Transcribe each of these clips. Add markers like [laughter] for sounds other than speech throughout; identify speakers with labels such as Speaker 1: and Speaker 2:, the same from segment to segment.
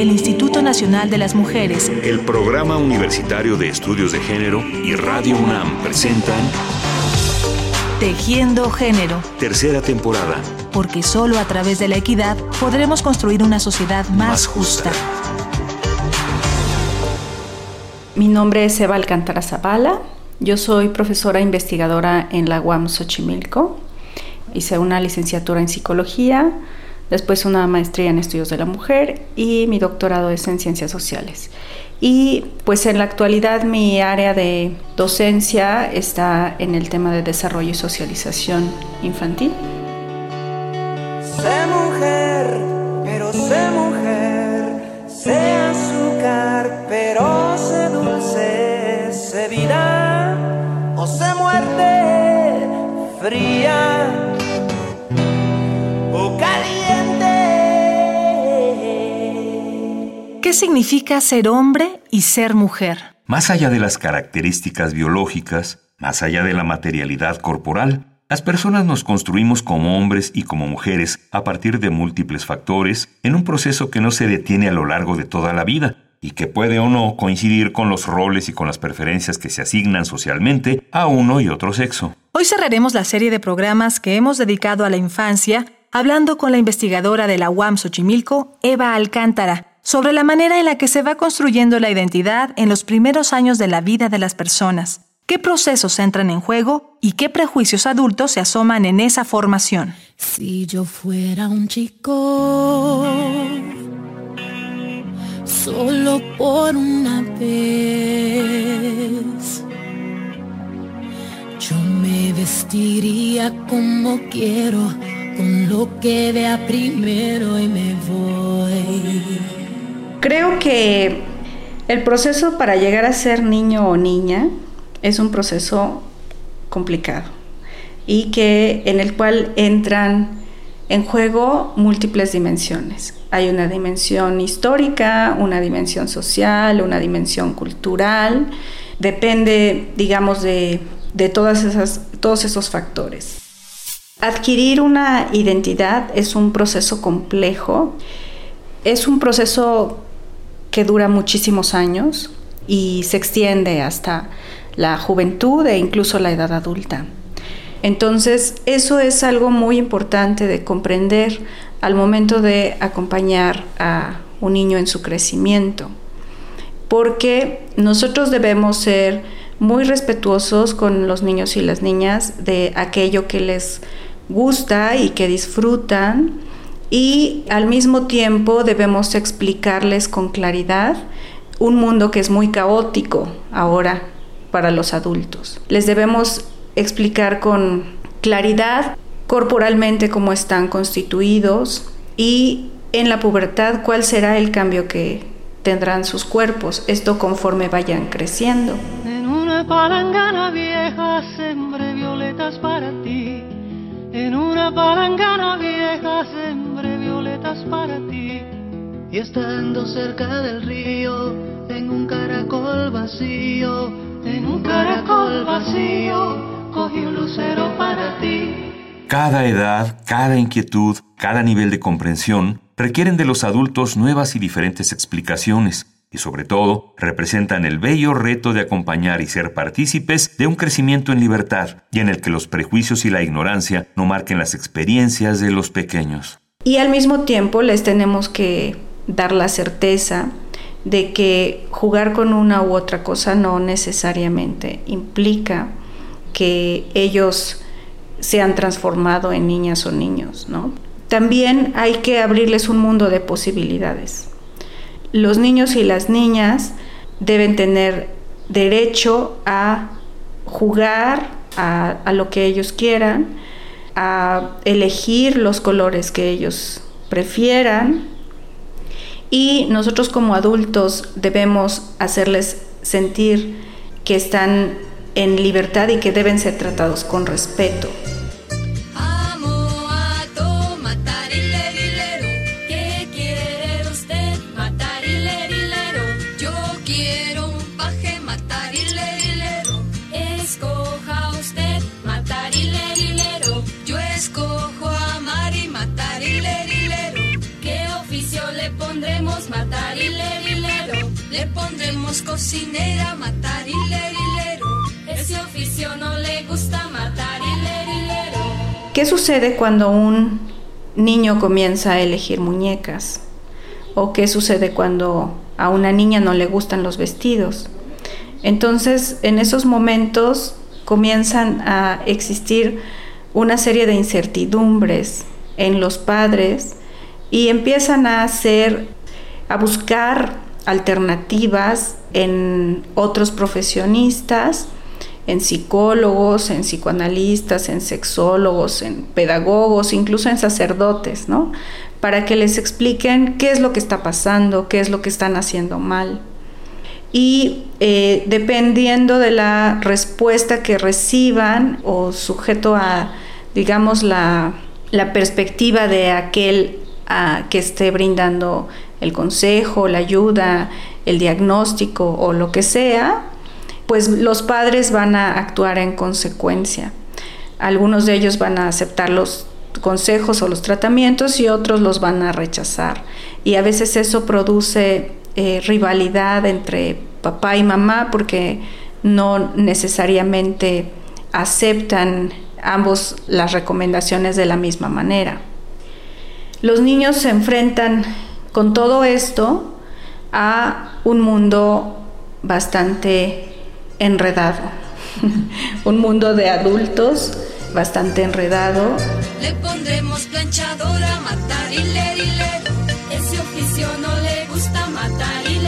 Speaker 1: el Instituto Nacional de las Mujeres,
Speaker 2: el Programa Universitario de Estudios de Género y Radio UNAM presentan
Speaker 1: Tejiendo Género.
Speaker 2: Tercera temporada.
Speaker 1: Porque solo a través de la equidad podremos construir una sociedad más, justa.
Speaker 3: Mi nombre es Eva Alcántara Zavala. Yo soy profesora investigadora en la UAM Xochimilco. Hice una licenciatura en psicología, después una maestría en estudios de la mujer y mi doctorado es en ciencias sociales. Y pues en la actualidad mi área de docencia está en el tema de desarrollo y socialización infantil.
Speaker 4: Sé mujer, pero sé mujer, sé azúcar, pero sé dulce, sé vida o sé muerte fría
Speaker 1: ¿Qué significa ser hombre y ser mujer?
Speaker 2: Más allá de las características biológicas, más allá de la materialidad corporal, las personas nos construimos como hombres y como mujeres a partir de múltiples factores en un proceso que no se detiene a lo largo de toda la vida y que puede o no coincidir con los roles y con las preferencias que se asignan socialmente a uno y otro sexo.
Speaker 1: Hoy cerraremos la serie de programas que hemos dedicado a la infancia hablando con la investigadora de la UAM Xochimilco, Eva Alcántara, sobre la manera en la que se va construyendo la identidad en los primeros años de la vida de las personas, qué procesos entran en juego y qué prejuicios adultos se asoman en esa formación.
Speaker 5: Si yo fuera un chico, solo por una vez, yo me vestiría como quiero, con lo que vea primero y me voy.
Speaker 3: Creo que el proceso para llegar a ser niño o niña es un proceso complicado y que en el cual entran en juego múltiples dimensiones. Hay una dimensión histórica, una dimensión social, una dimensión cultural. Depende, digamos, de, de todas esas, todos esos factores. Adquirir una identidad es un proceso complejo, es un proceso que dura muchísimos años y se extiende hasta la juventud e incluso la edad adulta. Entonces, eso es algo muy importante de comprender al momento de acompañar a un niño en su crecimiento, porque nosotros debemos ser muy respetuosos con los niños y las niñas de aquello que les gusta y que disfrutan y al mismo tiempo debemos explicarles con claridad un mundo que es muy caótico ahora para los adultos. Les debemos explicar con claridad corporalmente cómo están constituidos y en la pubertad cuál será el cambio que tendrán sus cuerpos, esto conforme vayan creciendo.
Speaker 6: En una palangana vieja sembré violetas para ti, en una palangana vieja para ti. Y estando cerca del río, en un caracol vacío, en un caracol vacío, cogí un lucero para ti.
Speaker 2: Cada edad, cada inquietud, cada nivel de comprensión requieren de los adultos nuevas y diferentes explicaciones y sobre todo representan el bello reto de acompañar y ser partícipes de un crecimiento en libertad y en el que los prejuicios y la ignorancia no marquen las experiencias de los pequeños.
Speaker 3: Y al mismo tiempo les tenemos que dar la certeza de que jugar con una u otra cosa no necesariamente implica que ellos se han transformado en niñas o niños, ¿no? También hay que abrirles un mundo de posibilidades. Los niños y las niñas deben tener derecho a jugar a, a lo que ellos quieran, a elegir los colores que ellos prefieran y nosotros como adultos debemos hacerles sentir que están en libertad y que deben ser tratados con respeto.
Speaker 5: Cocinera, matar y Ese oficio no le gusta matar y
Speaker 3: ¿Qué sucede cuando un niño comienza a elegir muñecas? ¿O qué sucede cuando a una niña no le gustan los vestidos? Entonces, en esos momentos comienzan a existir una serie de incertidumbres en los padres y empiezan a hacer, a buscar alternativas en otros profesionistas, en psicólogos, en psicoanalistas, en sexólogos, en pedagogos, incluso en sacerdotes, ¿no? Para que les expliquen qué es lo que está pasando, qué es lo que están haciendo mal. Y eh, dependiendo de la respuesta que reciban o sujeto a, digamos, la, la perspectiva de aquel que esté brindando el consejo, la ayuda, el diagnóstico o lo que sea, pues los padres van a actuar en consecuencia. Algunos de ellos van a aceptar los consejos o los tratamientos y otros los van a rechazar. Y a veces eso produce eh, rivalidad entre papá y mamá porque no necesariamente aceptan ambos las recomendaciones de la misma manera. Los niños se enfrentan con todo esto a un mundo bastante enredado, [laughs] un mundo de adultos bastante enredado.
Speaker 5: Le pondremos planchadora, matar y Ese oficio no le gusta matar y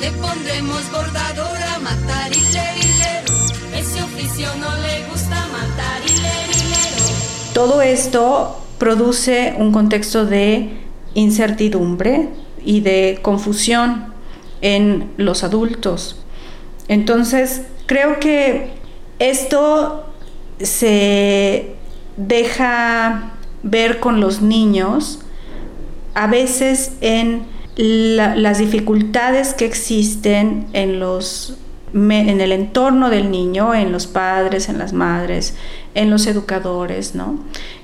Speaker 5: Le pondremos bordadora, matar y Ese oficio no le gusta matar y
Speaker 3: Todo esto produce un contexto de incertidumbre y de confusión en los adultos. Entonces, creo que esto se deja ver con los niños a veces en las dificultades que existen en los en el entorno del niño, en los padres, en las madres, en los educadores, ¿no?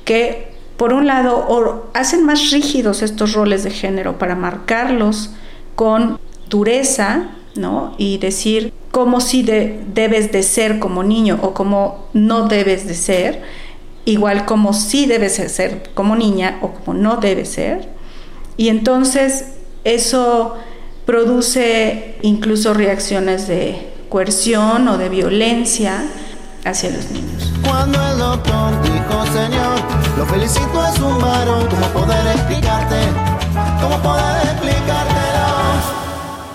Speaker 3: Que por un lado, hacen más rígidos estos roles de género para marcarlos con dureza, ¿no? Y decir cómo sí debes de ser como niño o cómo no debes de ser, igual como sí debes de ser como niña o como no debes ser. Y entonces eso produce incluso reacciones de coerción o de violencia hacia los niños.
Speaker 7: Cuando el doctor dijo, Señor, lo felicito es un varón, ¿cómo poder explicarte? ¿Cómo poder explicártelo?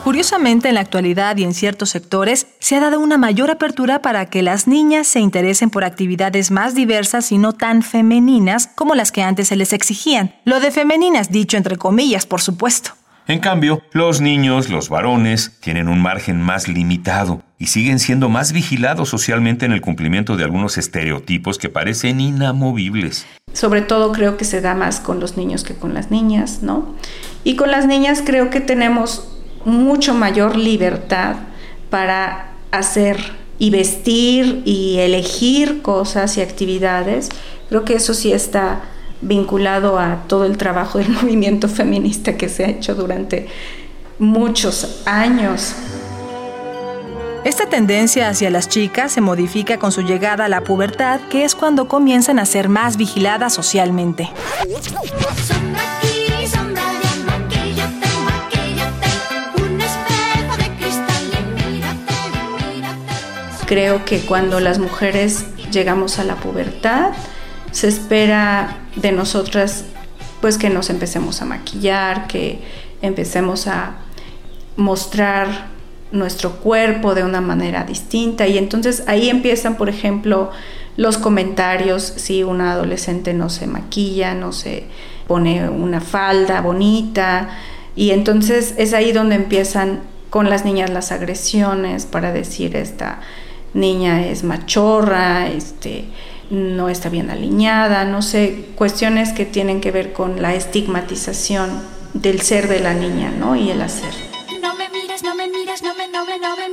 Speaker 1: Curiosamente, en la actualidad y en ciertos sectores se ha dado una mayor apertura para que las niñas se interesen por actividades más diversas y no tan femeninas como las que antes se les exigían. Lo de femeninas dicho entre comillas, por supuesto.
Speaker 2: En cambio, los niños, los varones, tienen un margen más limitado y siguen siendo más vigilados socialmente en el cumplimiento de algunos estereotipos que parecen inamovibles.
Speaker 3: Sobre todo creo que se da más con los niños que con las niñas, ¿no? Y con las niñas creo que tenemos mucho mayor libertad para hacer y vestir y elegir cosas y actividades. Creo que eso sí está vinculado a todo el trabajo del [laughs] movimiento feminista que se ha hecho durante muchos años.
Speaker 1: Esta tendencia hacia las chicas se modifica con su llegada a la pubertad, que es cuando comienzan a ser más vigiladas socialmente.
Speaker 3: Creo que cuando las mujeres llegamos a la pubertad, se espera de nosotras pues que nos empecemos a maquillar, que empecemos a mostrar nuestro cuerpo de una manera distinta. Y entonces ahí empiezan, por ejemplo, los comentarios si una adolescente no se maquilla, no se pone una falda bonita. Y entonces es ahí donde empiezan con las niñas las agresiones para decir esta niña es machorra, este no está bien alineada, no sé, cuestiones que tienen que ver con la estigmatización del ser de la niña, ¿no? Y el hacer. No me mires, no me mires, no me, no me, no me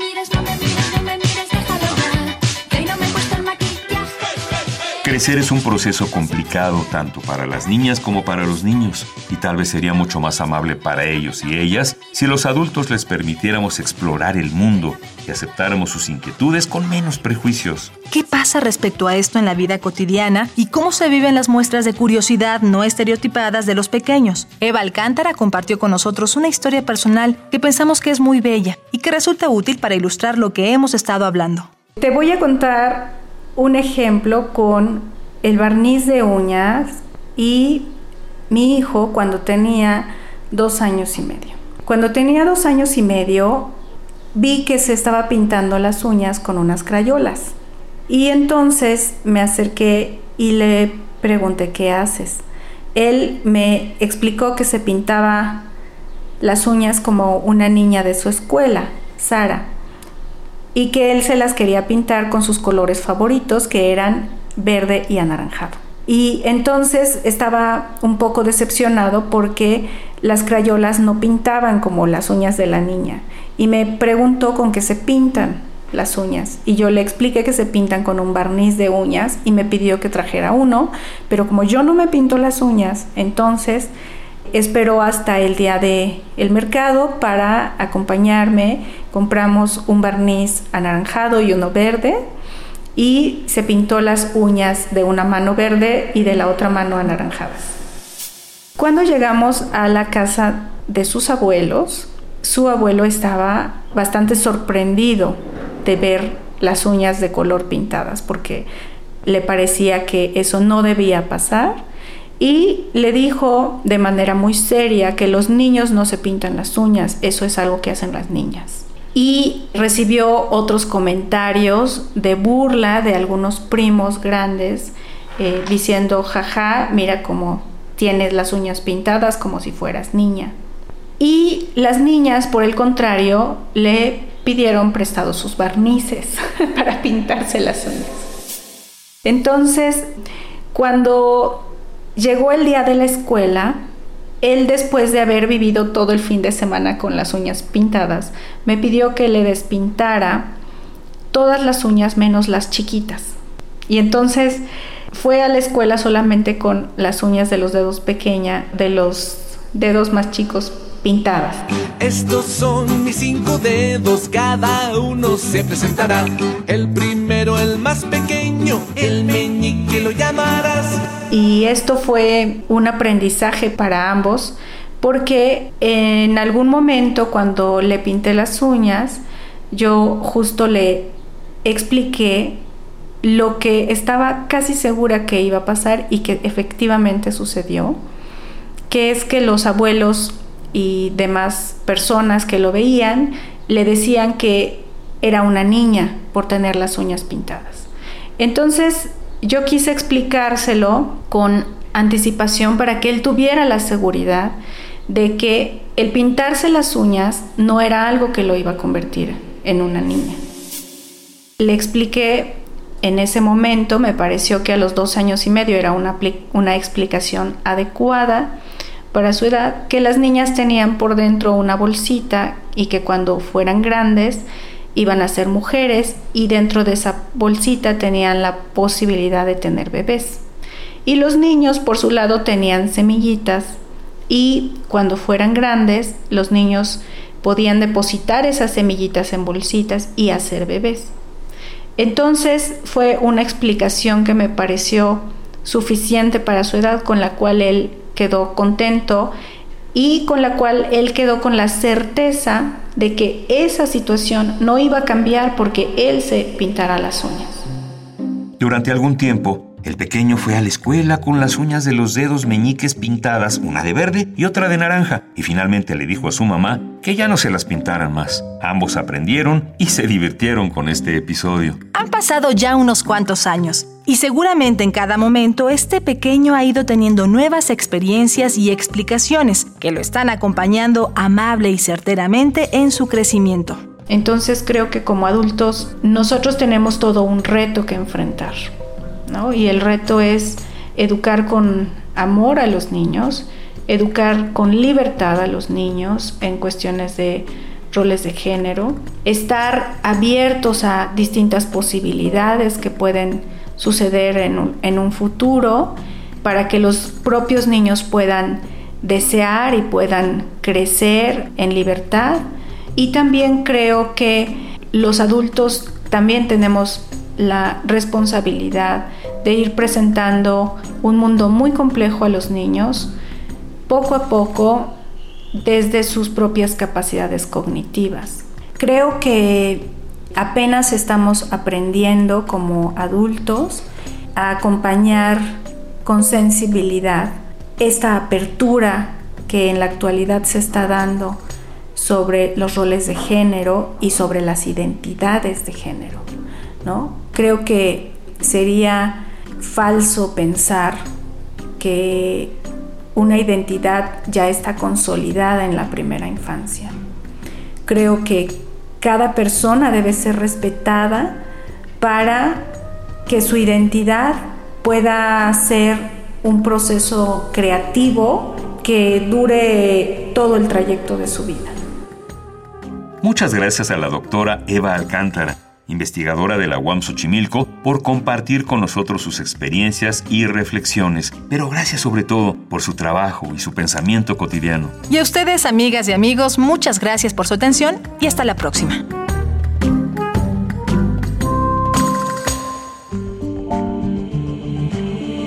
Speaker 2: Crecer es un proceso complicado tanto para las niñas como para los niños y tal vez sería mucho más amable para ellos y ellas si los adultos les permitiéramos explorar el mundo y aceptáramos sus inquietudes con menos prejuicios.
Speaker 1: ¿Qué pasa respecto a esto en la vida cotidiana y cómo se viven las muestras de curiosidad no estereotipadas de los pequeños? Eva Alcántara compartió con nosotros una historia personal que pensamos que es muy bella y que resulta útil para ilustrar lo que hemos estado hablando.
Speaker 3: Te voy a contar un ejemplo con el barniz de uñas y mi hijo cuando tenía dos años y medio. Cuando tenía dos años y medio vi que se estaba pintando las uñas con unas crayolas. Y entonces me acerqué y le pregunté, ¿qué haces? Él me explicó que se pintaba las uñas como una niña de su escuela, Sara y que él se las quería pintar con sus colores favoritos, que eran verde y anaranjado. Y entonces estaba un poco decepcionado porque las crayolas no pintaban como las uñas de la niña. Y me preguntó con qué se pintan las uñas. Y yo le expliqué que se pintan con un barniz de uñas y me pidió que trajera uno. Pero como yo no me pinto las uñas, entonces Esperó hasta el día del el mercado para acompañarme. Compramos un barniz anaranjado y uno verde y se pintó las uñas de una mano verde y de la otra mano anaranjadas. Cuando llegamos a la casa de sus abuelos, su abuelo estaba bastante sorprendido de ver las uñas de color pintadas porque le parecía que eso no debía pasar y le dijo de manera muy seria que los niños no se pintan las uñas, eso es algo que hacen las niñas. Y recibió otros comentarios de burla de algunos primos grandes eh, diciendo, jaja, mira cómo tienes las uñas pintadas como si fueras niña. Y las niñas, por el contrario, le pidieron prestados sus barnices [laughs] para pintarse las uñas. Entonces, cuando Llegó el día de la escuela, él después de haber vivido todo el fin de semana con las uñas pintadas, me pidió que le despintara todas las uñas menos las chiquitas. Y entonces fue a la escuela solamente con las uñas de los dedos pequeña, de los dedos más chicos pintadas.
Speaker 8: Estos son mis cinco dedos, cada uno se presentará. El primero, el más pequeño, el meñique lo llamarás.
Speaker 3: Y esto fue un aprendizaje para ambos porque en algún momento cuando le pinté las uñas, yo justo le expliqué lo que estaba casi segura que iba a pasar y que efectivamente sucedió, que es que los abuelos y demás personas que lo veían le decían que era una niña por tener las uñas pintadas. Entonces yo quise explicárselo con anticipación para que él tuviera la seguridad de que el pintarse las uñas no era algo que lo iba a convertir en una niña. Le expliqué en ese momento, me pareció que a los dos años y medio era una, una explicación adecuada para su edad, que las niñas tenían por dentro una bolsita y que cuando fueran grandes iban a ser mujeres y dentro de esa bolsita tenían la posibilidad de tener bebés. Y los niños por su lado tenían semillitas y cuando fueran grandes los niños podían depositar esas semillitas en bolsitas y hacer bebés. Entonces fue una explicación que me pareció suficiente para su edad con la cual él quedó contento y con la cual él quedó con la certeza de que esa situación no iba a cambiar porque él se pintara las uñas.
Speaker 2: Durante algún tiempo, el pequeño fue a la escuela con las uñas de los dedos meñiques pintadas, una de verde y otra de naranja, y finalmente le dijo a su mamá que ya no se las pintaran más. Ambos aprendieron y se divirtieron con este episodio.
Speaker 1: Han pasado ya unos cuantos años, y seguramente en cada momento este pequeño ha ido teniendo nuevas experiencias y explicaciones que lo están acompañando amable y certeramente en su crecimiento.
Speaker 3: Entonces creo que como adultos nosotros tenemos todo un reto que enfrentar. Y el reto es educar con amor a los niños, educar con libertad a los niños en cuestiones de roles de género, estar abiertos a distintas posibilidades que pueden suceder en un, en un futuro para que los propios niños puedan desear y puedan crecer en libertad. Y también creo que los adultos también tenemos la responsabilidad de ir presentando un mundo muy complejo a los niños, poco a poco, desde sus propias capacidades cognitivas. Creo que apenas estamos aprendiendo como adultos a acompañar con sensibilidad esta apertura que en la actualidad se está dando sobre los roles de género y sobre las identidades de género. ¿no? Creo que sería falso pensar que una identidad ya está consolidada en la primera infancia. Creo que cada persona debe ser respetada para que su identidad pueda ser un proceso creativo que dure todo el trayecto de su vida.
Speaker 2: Muchas gracias a la doctora Eva Alcántara investigadora de la UAM Xochimilco, por compartir con nosotros sus experiencias y reflexiones, pero gracias sobre todo por su trabajo y su pensamiento cotidiano.
Speaker 1: Y a ustedes, amigas y amigos, muchas gracias por su atención y hasta la próxima.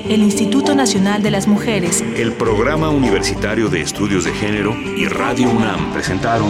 Speaker 1: El Instituto Nacional de las Mujeres,
Speaker 2: el Programa Universitario de Estudios de Género y Radio UNAM presentaron